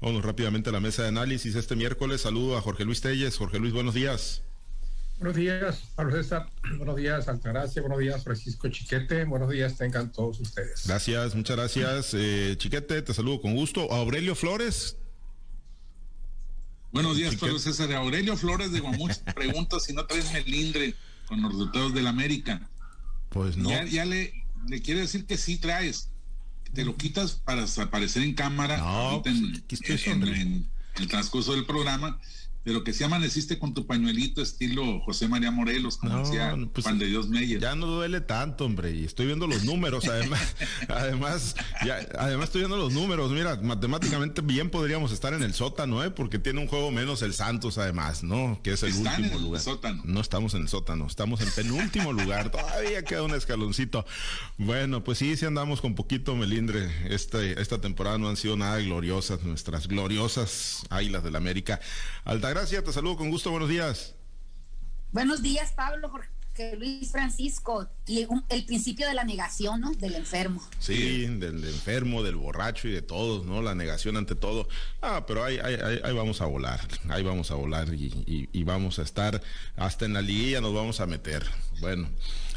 Vamos rápidamente a la mesa de análisis este miércoles. Saludo a Jorge Luis Telles. Jorge Luis, buenos días. Buenos días, Pablo César. Buenos días, Altagracia. Buenos días, Francisco Chiquete. Buenos días, tengan todos ustedes. Gracias, muchas gracias. Eh, Chiquete, te saludo con gusto. Aurelio Flores. Buenos días, Pablo César. Aurelio Flores de Guamuch pregunta si no traes melindre con los resultados del América. Pues no. Ya, le, le quiere decir que sí traes. Te lo quitas para aparecer en cámara no, pues, en, en el transcurso del programa pero que si amaneciste con tu pañuelito estilo José María Morelos, como decía pues, Juan de Dios Meyer. Ya no duele tanto, hombre, y estoy viendo los números, además, además, ya, además estoy viendo los números, mira, matemáticamente bien podríamos estar en el sótano, ¿eh? porque tiene un juego menos el Santos, además, ¿no? Que es el Están último en el lugar. sótano. No estamos en el sótano, estamos en penúltimo lugar, todavía queda un escaloncito. Bueno, pues sí, sí andamos con poquito melindre. Este, esta temporada no han sido nada gloriosas, nuestras gloriosas águilas del América. Alta Gracias, te saludo con gusto, buenos días. Buenos días, Pablo, Jorge Luis Francisco. Y un, el principio de la negación, ¿no? Del enfermo. Sí, del enfermo, del borracho y de todos, ¿no? La negación ante todo. Ah, pero ahí, ahí, ahí, ahí vamos a volar, ahí vamos a volar y, y, y, vamos a estar hasta en la liguilla nos vamos a meter. Bueno.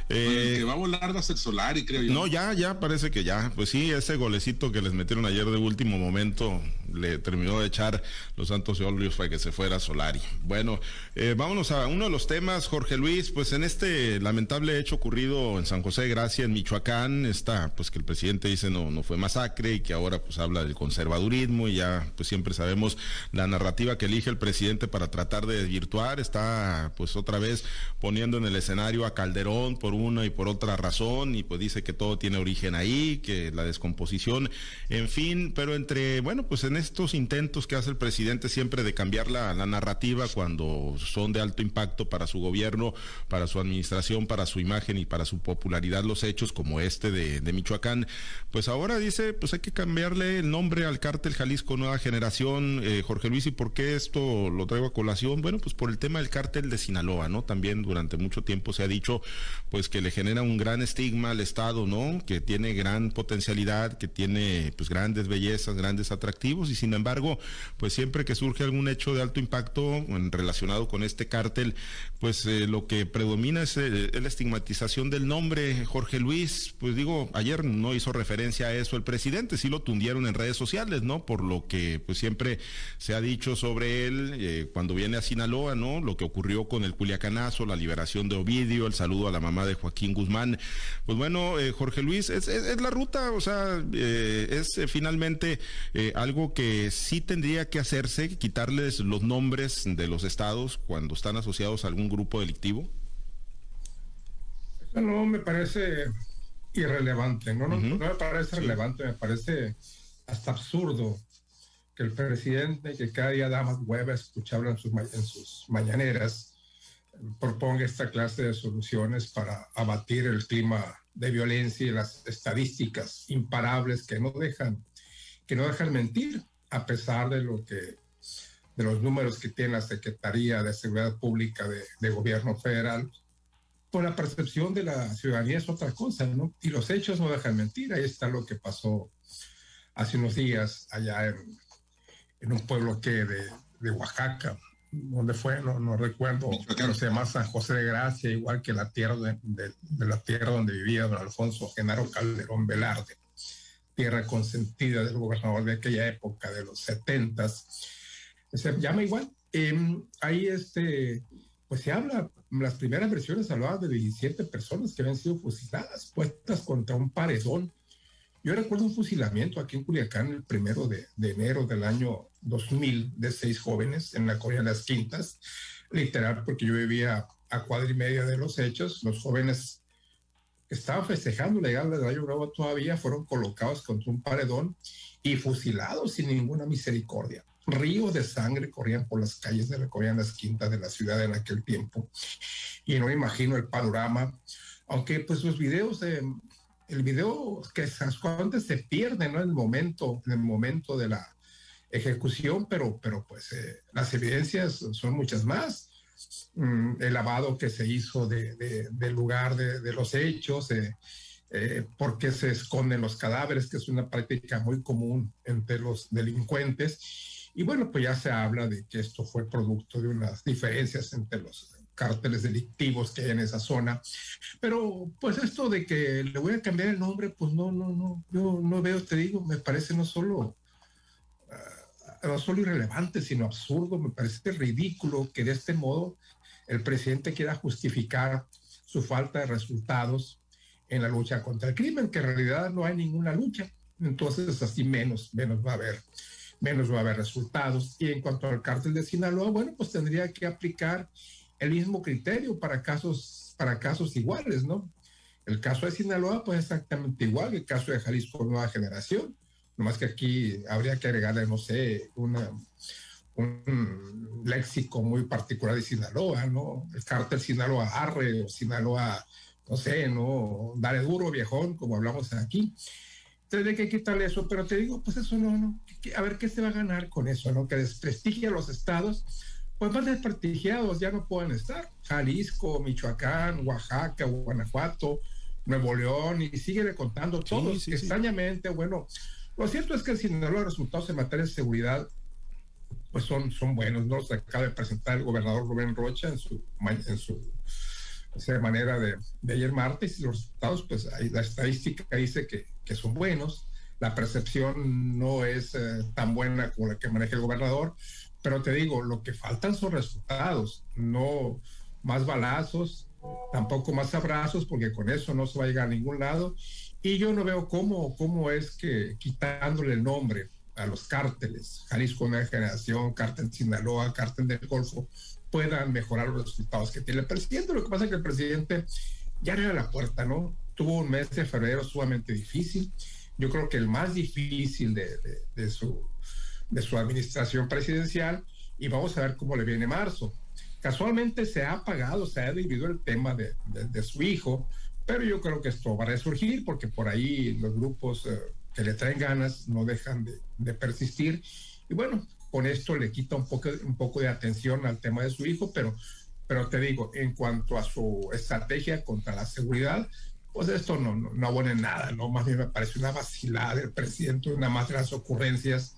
Eh, que va a volar va a ser Solari, creo yo. No, ya, ya parece que ya. Pues sí, ese golecito que les metieron ayer de último momento le terminó de echar los Santos Óleos para que se fuera Solari. Bueno, eh, vámonos a uno de los temas, Jorge Luis, pues en este lamentable hecho ocurrido en San José de Gracia, en Michoacán, está, pues que el presidente dice no, no fue masacre y que ahora pues habla del conservadurismo y ya pues siempre sabemos la narrativa que elige el presidente para tratar de desvirtuar, está pues otra vez poniendo en el escenario a Calderón por una y por otra razón y pues dice que todo tiene origen ahí, que la descomposición, en fin, pero entre, bueno, pues en estos intentos que hace el presidente siempre de cambiar la, narrativa cuando son de alto impacto para su gobierno, para su administración, para su imagen y para su popularidad los hechos como este de, de Michoacán, pues ahora dice, pues hay que cambiarle el nombre al cártel Jalisco Nueva Generación, eh, Jorge Luis, ¿y por qué esto lo traigo a colación? Bueno, pues por el tema del cártel de Sinaloa, ¿no? También durante mucho tiempo se ha dicho, pues que le genera un gran estigma al Estado, ¿no? Que tiene gran potencialidad, que tiene pues grandes bellezas, grandes atractivos y sin embargo, pues siempre que surge algún hecho de alto impacto relacionado con este cártel, pues eh, lo que predomina es, eh, es, la estigmatización del nombre Jorge Luis, pues digo, ayer no hizo referencia a eso el presidente, sí lo tundieron en redes sociales, ¿no? Por lo que pues siempre se ha dicho sobre él eh, cuando viene a Sinaloa, ¿no? Lo que ocurrió con el Culiacanazo, la liberación de Ovidio, el saludo a la mamá de Joaquín Guzmán. Pues bueno, Jorge Luis, es, es, la ruta, o sea, es finalmente algo que sí tendría que hacerse, quitarles los nombres de los estados cuando están asociados a algún grupo delictivo. Eso no me parece irrelevante, no, no, no me parece sí. relevante, me parece hasta absurdo que el presidente, que cada día da más hueva escucharlo en sus, en sus mañaneras, proponga esta clase de soluciones para abatir el clima de violencia y las estadísticas imparables que no dejan que no dejan mentir a pesar de lo que de los números que tiene la Secretaría de Seguridad Pública de, de Gobierno Federal por la percepción de la ciudadanía es otra cosa, ¿no? Y los hechos no dejan mentir. Ahí está lo que pasó hace unos días allá en, en un pueblo que de, de Oaxaca, donde fue, no, no recuerdo, pero se llama San José de Gracia, igual que la tierra de, de, de, la tierra donde vivía don Alfonso Genaro Calderón Velarde, tierra consentida del gobernador de aquella época, de los setentas. Se llama igual. Eh, ahí este, pues se habla, las primeras versiones hablaban de 17 personas que habían sido fusiladas, puestas contra un paredón. Yo recuerdo un fusilamiento aquí en Culiacán el primero de, de enero del año 2000 de seis jóvenes en la de las Quintas, literal, porque yo vivía a cuadra y media de los hechos. Los jóvenes estaban festejando la llegada del Año Nuevo todavía fueron colocados contra un paredón y fusilados sin ninguna misericordia. Ríos de sangre corrían por las calles Corea de las Quintas de la ciudad en aquel tiempo. Y no imagino el panorama, aunque pues los videos de el video que antes se pierde, ¿no? En el momento, en el momento de la ejecución, pero, pero pues eh, las evidencias son muchas más. Mm, el lavado que se hizo de, de, del lugar de, de los hechos, eh, eh, porque se esconden los cadáveres, que es una práctica muy común entre los delincuentes. Y bueno, pues ya se habla de que esto fue producto de unas diferencias entre los cárteles delictivos que hay en esa zona. Pero pues esto de que le voy a cambiar el nombre, pues no, no, no, yo no veo, te digo, me parece no solo, uh, no solo irrelevante, sino absurdo, me parece ridículo que de este modo el presidente quiera justificar su falta de resultados en la lucha contra el crimen, que en realidad no hay ninguna lucha. Entonces, así menos, menos va a haber, menos va a haber resultados. Y en cuanto al cártel de Sinaloa, bueno, pues tendría que aplicar el mismo criterio para casos, para casos iguales, ¿no? El caso de Sinaloa, pues exactamente igual, el caso de Jalisco Nueva Generación, nomás que aquí habría que agregarle, no sé, una, un léxico muy particular de Sinaloa, ¿no? El cártel Sinaloa Arre o Sinaloa, no sé, ¿no? Dale duro, viejón, como hablamos aquí. Tendría que quitarle eso, pero te digo, pues eso no, no. A ver qué se va a ganar con eso, ¿no? Que desprestigie a los estados pues más desprestigiados ya no pueden estar. Jalisco, Michoacán, Oaxaca, Guanajuato, Nuevo León, y sigue contando todos. Extrañamente, bueno, lo cierto es que si no los resultados en materia de seguridad pues son, son buenos, ¿no? Se acaba de presentar el gobernador Rubén Rocha en su, en su manera de, de, ayer martes y los resultados, pues la estadística dice que, que, son buenos, la percepción no es eh, tan buena como la que maneja el gobernador, pero te digo, lo que faltan son resultados, no más balazos, tampoco más abrazos, porque con eso no se va a llegar a ningún lado. Y yo no veo cómo, cómo es que quitándole el nombre a los cárteles, Jalisco Nueva Generación, Cártel Sinaloa, Cártel del Golfo, puedan mejorar los resultados que tiene el presidente. Lo que pasa es que el presidente ya era la puerta, ¿no? Tuvo un mes de febrero sumamente difícil. Yo creo que el más difícil de, de su de su administración presidencial y vamos a ver cómo le viene marzo. Casualmente se ha apagado, se ha dividido el tema de, de, su hijo, pero yo creo que esto va a resurgir porque por ahí los grupos eh, que le traen ganas no dejan de, de, persistir. Y bueno, con esto le quita un poco, un poco de atención al tema de su hijo, pero, pero te digo, en cuanto a su estrategia contra la seguridad, pues esto no, no, no abona en nada, ¿no? Más bien me parece una vacilada del presidente, una más de las ocurrencias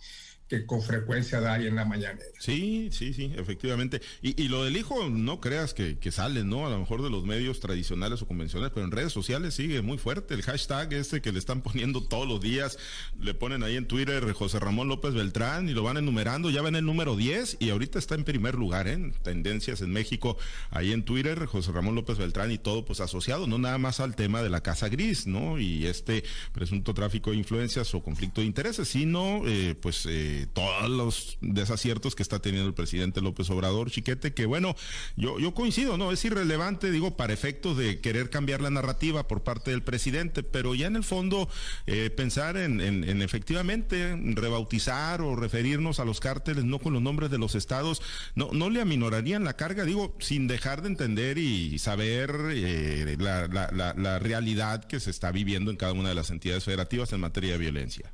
que con frecuencia da ahí en la mañanera. Sí, sí, sí, efectivamente. Y, lo del hijo, no creas que, sale, ¿no? A lo mejor de los medios tradicionales o convencionales, pero en redes sociales sigue muy fuerte. El hashtag este que le están poniendo todos los días, le ponen ahí en Twitter José Ramón López Beltrán y lo van enumerando, ya ven el número 10 y ahorita está en primer lugar, ¿eh? en tendencias en México, ahí en Twitter, José Ramón López Beltrán y todo pues asociado, no nada más al tema de la Casa Gris, ¿no? Y este presunto tráfico de influencias o conflicto de intereses, sino eh, pues... Eh, todos los desaciertos que está teniendo el presidente López Obrador, Chiquete, que bueno, yo, yo coincido, ¿no? Es irrelevante, digo, para efectos de querer cambiar la narrativa por parte del presidente, pero ya en el fondo eh, pensar en, en, efectivamente rebautizar o referirnos a los cárteles no con los nombres de los estados, no, no le aminorarían la carga, digo, sin dejar de entender y saber eh, la, la, la realidad que se está viviendo en cada una de las entidades federativas en materia de violencia.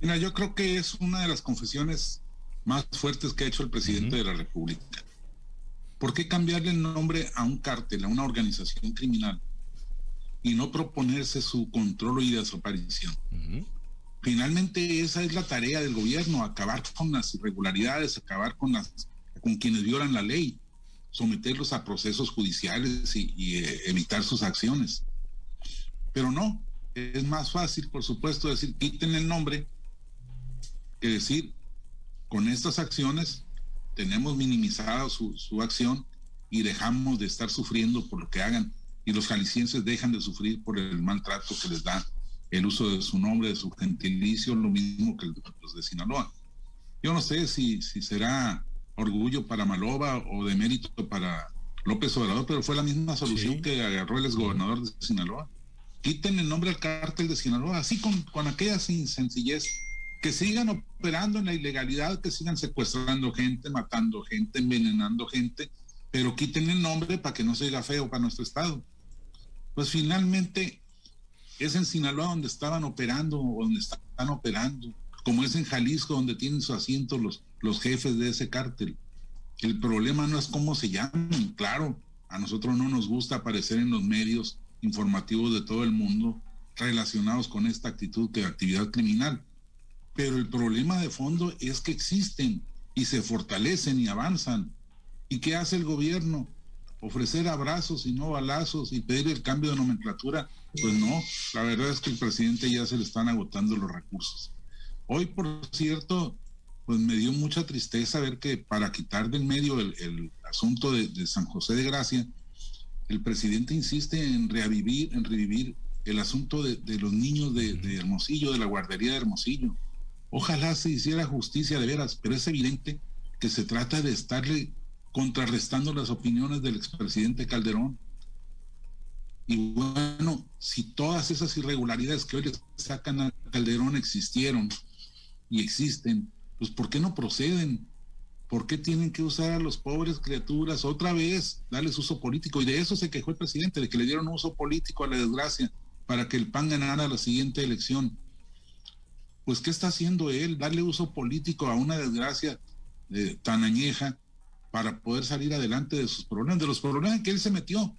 Mira, yo creo que es una de las confesiones más fuertes que ha hecho el presidente de la República. ¿Por qué cambiarle el nombre a un cártel, a una organización criminal, y no proponerse su control y desaparición? Finalmente esa es la tarea del gobierno, acabar con las irregularidades, acabar con las con quienes violan la ley, someterlos a procesos judiciales y, eh, evitar sus acciones. Pero no, es más fácil, por supuesto, decir quiten el nombre que decir, con estas acciones tenemos minimizada su, acción y dejamos de estar sufriendo por lo que hagan y los jaliscienses dejan de sufrir por el maltrato que les da el uso de su nombre, de su gentilicio, lo mismo que los de Sinaloa. Yo no sé si, si será orgullo para Maloba o de mérito para López Obrador, pero fue la misma solución que agarró el exgobernador de Sinaloa. Quiten el nombre al cártel de Sinaloa, así con, con aquella sencillez que sigan operando en la ilegalidad, que sigan secuestrando gente, matando gente, envenenando gente, pero quiten el nombre para que no se diga feo para nuestro Estado. Pues finalmente es en Sinaloa donde estaban operando o donde están operando, como es en Jalisco donde tienen su asiento los, los jefes de ese cártel. El problema no es cómo se llaman, claro, a nosotros no nos gusta aparecer en los medios informativos de todo el mundo relacionados con esta actitud de actividad criminal. Pero el problema de fondo es que existen y se fortalecen y avanzan. ¿Y qué hace el gobierno? Ofrecer abrazos y no balazos y pedir el cambio de nomenclatura. Pues no, la verdad es que el presidente ya se le están agotando los recursos. Hoy, por cierto, pues me dio mucha tristeza ver que para quitar del medio el, asunto de, San José de Gracia, el presidente insiste en revivir, en revivir el asunto de, los niños de, de, Hermosillo, de la guardería de Hermosillo. Ojalá se hiciera justicia de veras, pero es evidente que se trata de estarle contrarrestando las opiniones del expresidente Calderón. Y bueno, si todas esas irregularidades que hoy le sacan a Calderón existieron y existen, pues ¿por qué no proceden? ¿Por qué tienen que usar a los pobres criaturas otra vez, darles uso político? Y de eso se quejó el presidente, de que le dieron uso político a la desgracia para que el PAN ganara la siguiente elección. Pues ¿qué está haciendo él? Darle uso político a una desgracia eh, tan añeja para poder salir adelante de sus problemas, de los problemas en que él se metió.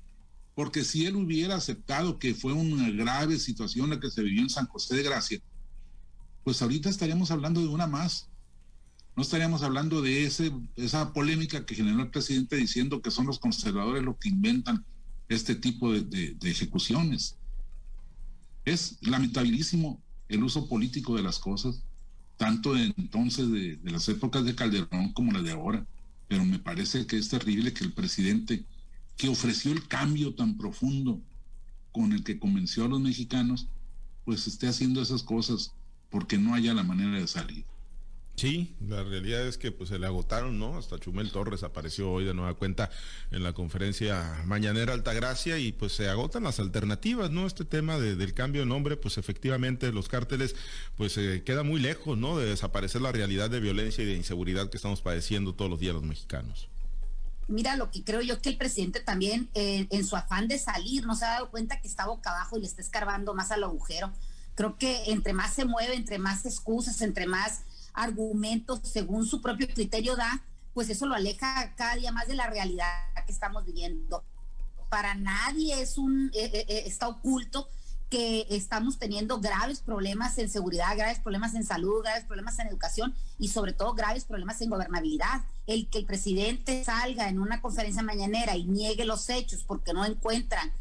Porque si él hubiera aceptado que fue una grave situación la que se vivió en San José de Gracia, pues ahorita estaríamos hablando de una más no estaríamos hablando de esa polémica que generó el presidente diciendo que son los conservadores los que inventan este tipo de, ejecuciones. Es lamentabilísimo el uso político de las cosas, tanto de entonces de, las épocas de Calderón como la de ahora, pero me parece que es terrible que el presidente que ofreció el cambio tan profundo con el que convenció a los mexicanos, pues esté haciendo esas cosas porque no haya la manera de salir. Sí, la realidad es que pues se le agotaron, ¿no? Hasta Chumel Torres apareció hoy de nueva cuenta en la conferencia mañanera Altagracia y pues se agotan las alternativas, ¿no? Este tema del cambio de nombre, pues efectivamente los cárteles pues se queda muy lejos, ¿no? De desaparecer la realidad de violencia y de inseguridad que estamos padeciendo todos los días los mexicanos. Mira, lo que creo yo que el presidente también eh, en su afán de salir no se ha dado cuenta que está boca abajo y le está escarbando más al agujero. Creo que entre más se mueve, entre más excusas, entre más argumentos según su propio criterio da, pues eso lo aleja cada día más de la realidad que estamos viviendo. Para nadie es un eh, eh, eh, está oculto que estamos teniendo graves problemas en seguridad, graves problemas en salud, graves problemas en educación y sobre todo graves problemas en gobernabilidad. El que el presidente salga en una conferencia mañanera y niegue los hechos porque no encuentran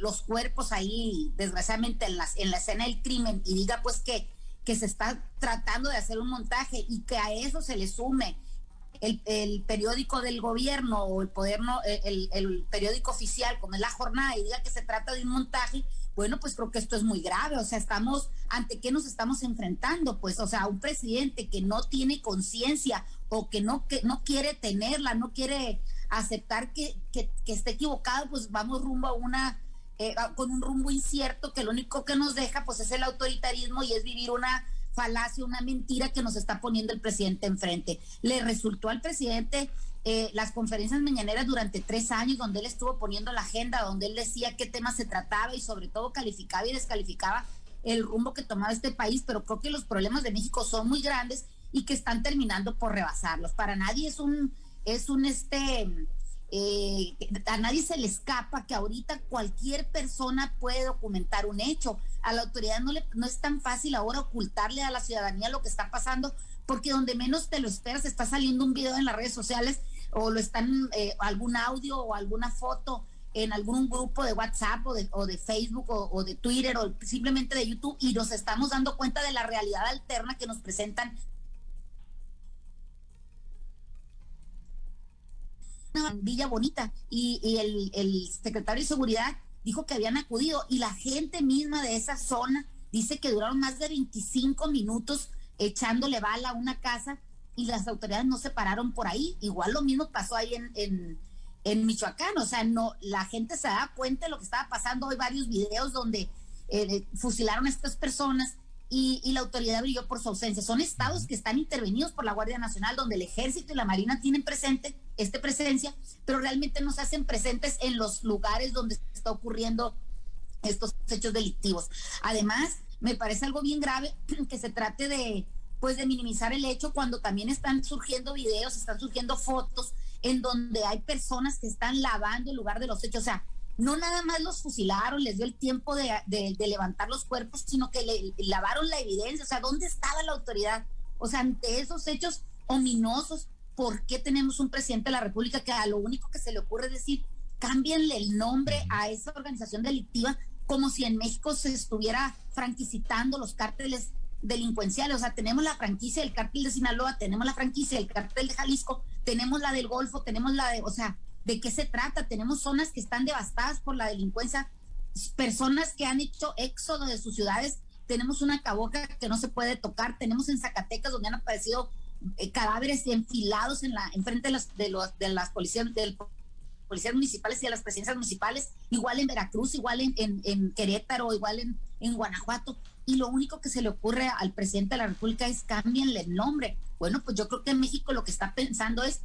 los cuerpos ahí, desgraciadamente, en, las, en la escena del crimen y diga pues que que se está tratando de hacer un montaje y que a eso se le sume el, periódico del gobierno o el poder no, el, el, periódico oficial como es la jornada y diga que se trata de un montaje, bueno, pues creo que esto es muy grave. O sea, estamos, ¿ante qué nos estamos enfrentando? Pues, o sea, un presidente que no tiene conciencia o que no, que no quiere tenerla, no quiere aceptar que, que, que esté equivocado, pues vamos rumbo a una eh, ah, con un rumbo incierto que lo único que nos deja pues es el autoritarismo y es vivir una falacia, una mentira que nos está poniendo el presidente enfrente. Le resultó al presidente eh, las conferencias mañaneras durante tres años donde él estuvo poniendo la agenda, donde él decía qué tema se trataba y sobre todo calificaba y descalificaba el rumbo que tomaba este país, pero creo que los problemas de México son muy grandes y que están terminando por rebasarlos. Para nadie es un, es un este eh, a nadie se le escapa que ahorita cualquier persona puede documentar un hecho. A la autoridad no, le, no es tan fácil ahora ocultarle a la ciudadanía lo que está pasando, porque donde menos te lo esperas está saliendo un video en las redes sociales o lo están eh, algún audio o alguna foto en algún grupo de WhatsApp o de, o de Facebook o, o, de Twitter o simplemente de YouTube y nos estamos dando cuenta de la realidad alterna que nos presentan Villa Bonita y, el, secretario de Seguridad dijo que habían acudido y la gente misma de esa zona dice que duraron más de 25 minutos echándole bala a una casa y las autoridades no se pararon por ahí. Igual lo mismo pasó ahí en, en, Michoacán, o sea, no, la gente se da cuenta de lo que estaba pasando. Hay varios videos donde eh, fusilaron a estas personas y, la autoridad brilló por su ausencia. Son estados que están intervenidos por la Guardia Nacional, donde el ejército y la Marina tienen presente esta presencia, pero realmente no se hacen presentes en los lugares donde está ocurriendo estos hechos delictivos. Además, me parece algo bien grave que se trate de pues de minimizar el hecho cuando también están surgiendo videos, están surgiendo fotos en donde hay personas que están lavando el lugar de los hechos. O sea, no nada más los fusilaron, les dio el tiempo de, levantar los cuerpos, sino que lavaron la evidencia. O sea, ¿dónde estaba la autoridad? O sea, ante esos hechos ominosos, ¿por qué tenemos un presidente de la República que a lo único que se le ocurre decir, cámbienle el nombre a esa organización delictiva como si en México se estuviera franquicitando los cárteles delincuenciales. O sea, tenemos la franquicia del cártel de Sinaloa, tenemos la franquicia del cártel de Jalisco, tenemos la del Golfo, tenemos la de, o sea, ¿de qué se trata? Tenemos zonas que están devastadas por la delincuencia, personas que han hecho éxodo de sus ciudades, tenemos una caboca que no se puede tocar, tenemos en Zacatecas donde han aparecido eh, cadáveres enfilados en la enfrente de las policías municipales y de las presidencias municipales, igual en Veracruz, igual en, en, Querétaro, igual en, en Guanajuato. Y lo único que se le ocurre al presidente de la República es cámbienle el nombre. Bueno, pues yo creo que en México lo que está pensando es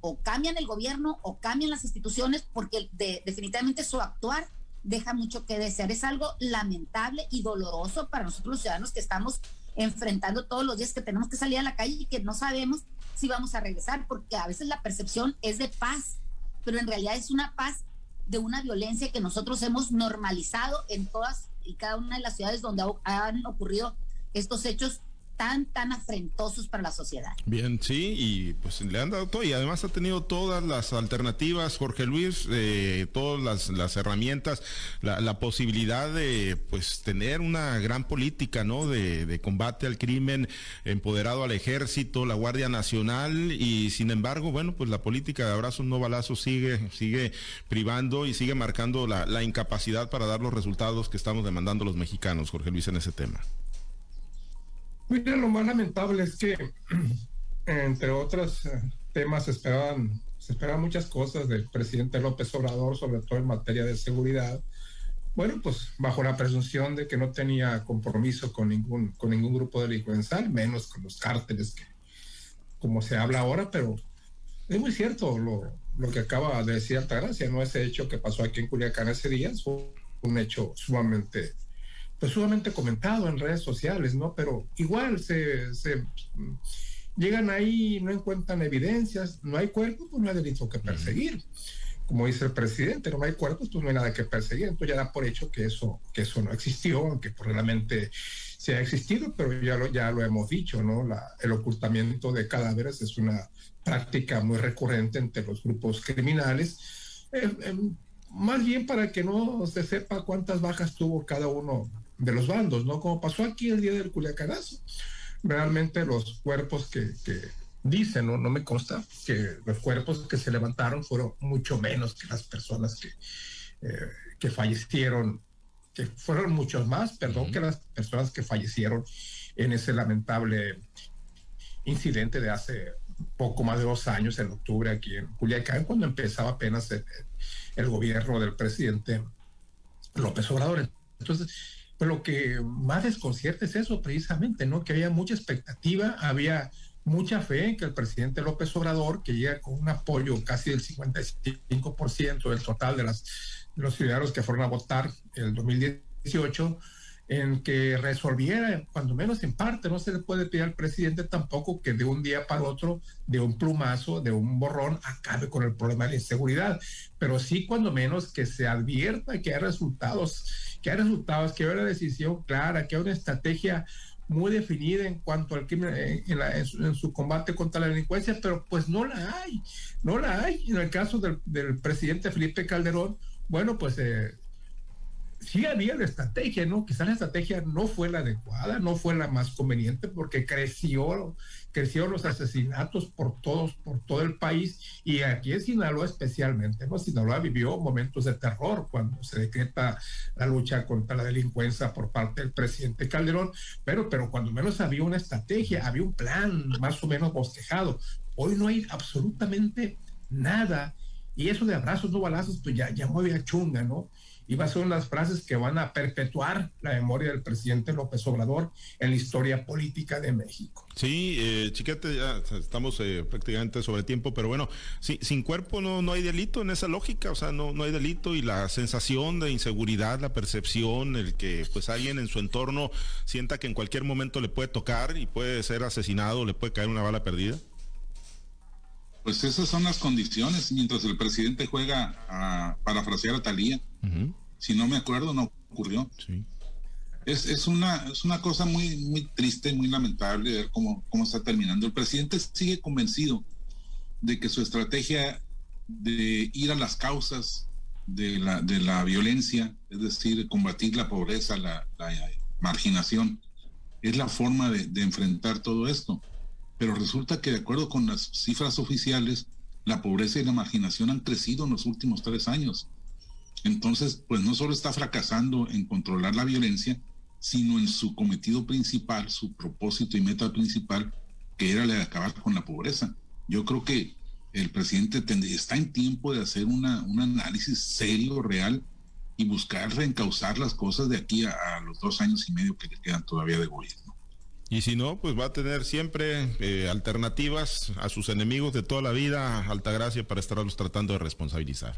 o cambian el gobierno o cambian las instituciones porque definitivamente su actuar deja mucho que desear. Es algo lamentable y doloroso para nosotros los ciudadanos que estamos enfrentando todos los días que tenemos que salir a la calle y que no sabemos si vamos a regresar, porque a veces la percepción es de paz, pero en realidad es una paz de una violencia que nosotros hemos normalizado en todas y cada una de las ciudades donde han ocurrido estos hechos tan, tan afrentosos para la sociedad. Bien, sí, y pues le han dado todo, y además ha tenido todas las alternativas, Jorge Luis, eh, todas las, las herramientas, la, la, posibilidad de pues tener una gran política, ¿no? De, de, combate al crimen, empoderado al ejército, la Guardia Nacional, y sin embargo, bueno, pues la política de abrazos no balazos sigue, sigue privando y sigue marcando la, la incapacidad para dar los resultados que estamos demandando los mexicanos, Jorge Luis, en ese tema. Mira, lo más lamentable es que, entre otros eh, temas, se esperaban, se esperaban muchas cosas del presidente López Obrador, sobre todo en materia de seguridad. Bueno, pues bajo la presunción de que no tenía compromiso con ningún, con ningún grupo delincuencial, menos con los cárteles, que, como se habla ahora, pero es muy cierto lo, lo que acaba de decir Altagracia, ¿no? Ese hecho que pasó aquí en Culiacán ese día fue un hecho sumamente pues sumamente comentado en redes sociales, ¿no? Pero igual se, se llegan ahí, no encuentran evidencias, no hay cuerpos, pues no hay delito que perseguir. Como dice el presidente, no hay cuerpos, pues no hay nada que perseguir. Entonces ya da por hecho que eso, que eso no existió, aunque probablemente se ha existido, pero ya lo, ya lo hemos dicho, ¿no? La, el ocultamiento de cadáveres es una práctica muy recurrente entre los grupos criminales. Eh, eh, más bien para que no se sepa cuántas bajas tuvo cada uno de los bandos, ¿no? Como pasó aquí el día del Culiacanazo. Realmente los cuerpos que, dicen, ¿no? no me consta, que los cuerpos que se levantaron fueron mucho menos que las personas que, eh, que fallecieron, que fueron muchos más, perdón, que las personas que fallecieron en ese lamentable incidente de hace poco más de dos años, en octubre, aquí en Culiacán, cuando empezaba apenas el, el gobierno del presidente López Obrador. Entonces, pues lo que más desconcierta es eso precisamente, ¿no? Que había mucha expectativa, había mucha fe en que el presidente López Obrador, que llega con un apoyo casi del 55% del total de, las, los ciudadanos que fueron a votar el 2018, en que resolviera, cuando menos en parte, no se le puede pedir al presidente tampoco que de un día para otro, de un plumazo, de un borrón, acabe con el problema de la inseguridad, pero sí cuando menos que se advierta que hay resultados, que hay resultados, que hay una decisión clara, que hay una estrategia muy definida en cuanto al crimen, en, su, combate contra la delincuencia, pero pues no la hay, no la hay. En el caso del, presidente Felipe Calderón, bueno, pues eh, sí había la estrategia, ¿no? Quizás la estrategia no fue la adecuada, no fue la más conveniente porque creció, creció los asesinatos por todos, por todo el país y aquí en Sinaloa especialmente, ¿no? Sinaloa vivió momentos de terror cuando se decreta la lucha contra la delincuencia por parte del presidente Calderón, pero, pero cuando menos había una estrategia, había un plan más o menos bosquejado. Hoy no hay absolutamente nada. Y eso de abrazos, no balazos, pues ya, ya mueve a chunga, ¿no? Y va a ser unas frases que van a perpetuar la memoria del presidente López Obrador en la historia política de México. Sí, eh, chiquete, ya estamos eh, prácticamente sobre tiempo, pero bueno, sí, sin cuerpo no, no hay delito en esa lógica, o sea, no, no hay delito y la sensación de inseguridad, la percepción, el que pues alguien en su entorno sienta que en cualquier momento le puede tocar y puede ser asesinado, le puede caer una bala perdida. Pues esas son las condiciones mientras el presidente juega a parafrasear a Talía. Si no me acuerdo, no ocurrió. Es, es, una, es una cosa muy, muy triste, muy lamentable ver cómo, cómo está terminando. El presidente sigue convencido de que su estrategia de ir a las causas de la, de la violencia, es decir, combatir la pobreza, la, marginación, es la forma de, de enfrentar todo esto pero resulta que de acuerdo con las cifras oficiales, la pobreza y la marginación han crecido en los últimos tres años. Entonces, pues no solo está fracasando en controlar la violencia, sino en su cometido principal, su propósito y meta principal, que era la de acabar con la pobreza. Yo creo que el presidente está en tiempo de hacer un análisis serio, real, y buscar reencauzar las cosas de aquí a los dos años y medio que le quedan todavía de gobierno. Y si no, pues va a tener siempre eh, alternativas a sus enemigos de toda la vida, Altagracia, para estarlos tratando de responsabilizar.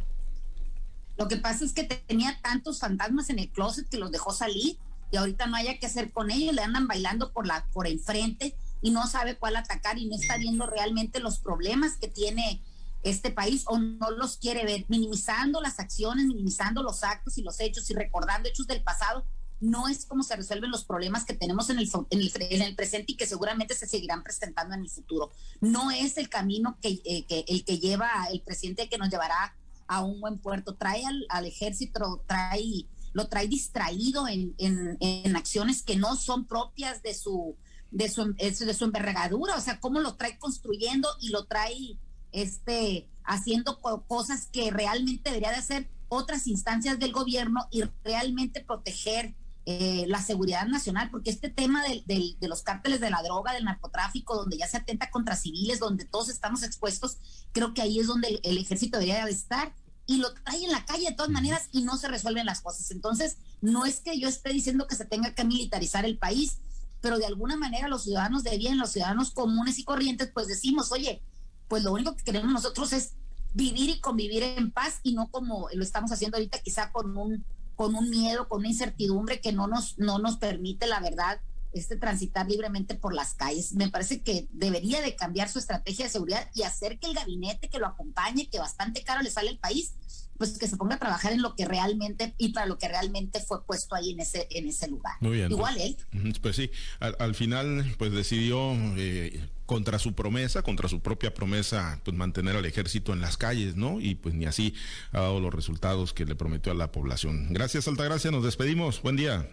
Lo que pasa es que tenía tantos fantasmas en el closet que los dejó salir y ahorita no haya qué hacer con ellos, le andan bailando por la por enfrente y no sabe cuál atacar y no está viendo realmente los problemas que tiene este país o no los quiere ver, minimizando las acciones, minimizando los actos y los hechos y recordando hechos del pasado no es como se resuelven los problemas que tenemos en el, en el, presente y que seguramente se seguirán presentando en el futuro. No es el camino que, eh, el que lleva el presidente que nos llevará a un buen puerto. Trae al, ejército, trae, lo trae distraído en, en, acciones que no son propias de su, de su, de su envergadura. O sea, cómo lo trae construyendo y lo trae este, haciendo cosas que realmente debería de hacer otras instancias del gobierno y realmente proteger eh, la seguridad nacional, porque este tema de, de, los cárteles de la droga, del narcotráfico, donde ya se atenta contra civiles, donde todos estamos expuestos, creo que ahí es donde el, ejército debería de estar y lo trae en la calle de todas maneras y no se resuelven las cosas. Entonces, no es que yo esté diciendo que se tenga que militarizar el país, pero de alguna manera los ciudadanos de bien, los ciudadanos comunes y corrientes, pues decimos, oye, pues lo único que queremos nosotros es vivir y convivir en paz y no como lo estamos haciendo ahorita quizá con un con un miedo, con una incertidumbre que no nos, no nos permite, la verdad, este transitar libremente por las calles. Me parece que debería de cambiar su estrategia de seguridad y hacer que el gabinete que lo acompañe, que bastante caro le sale al país, pues que se ponga a trabajar en lo que realmente y para lo que realmente fue puesto ahí en ese en ese lugar. Muy bien. Igual él. Pues sí, al, final pues decidió eh, contra su promesa, contra su propia promesa, pues mantener al ejército en las calles, ¿no? Y pues ni así ha dado los resultados que le prometió a la población. Gracias, Altagracia, nos despedimos. Buen día.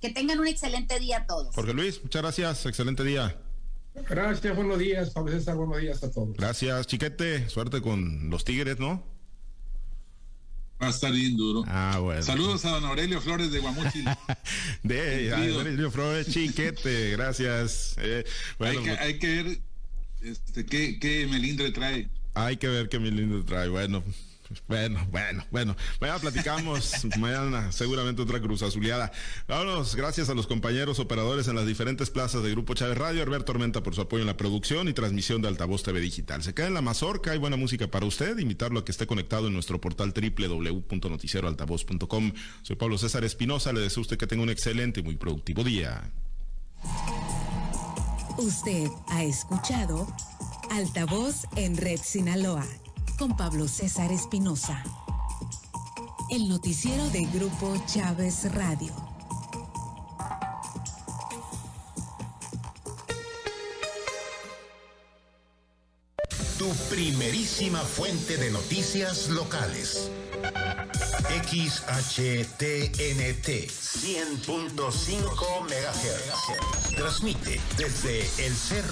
Que tengan un excelente día a todos. Jorge Luis, muchas gracias, excelente día. Gracias, buenos días, Pablo César, buenos días a todos. Gracias, Chiquete, suerte con los Tigres, ¿no? Va a estar bien duro. Ah, bueno. Saludos a don Aurelio Flores de Guamuchil. de Aurelio Flores, chiquete, gracias. Eh, bueno, hay, que, pues- hay, que, ver este, qué, qué melindre trae. Hay que ver qué melindre trae. Bueno, bueno, bueno, bueno. Mañana platicamos, mañana seguramente otra cruz azuleada. Vámonos, gracias a los compañeros operadores en las diferentes plazas de Grupo Chávez Radio, Herbert Tormenta por su apoyo en la producción y transmisión de Altavoz TV Digital. Se queda en la mazorca, hay buena música para usted, invitarlo a que esté conectado en nuestro portal www.noticieroaltavoz.com. Soy Pablo César Espinosa, le deseo a usted que tenga un excelente y muy productivo día. Usted ha escuchado Altavoz en Red Sinaloa con Pablo César Espinosa. El noticiero de Grupo Chávez Radio. Tu primerísima fuente de noticias locales. XHTNT 100.5 MHz. Transmite desde el Cerro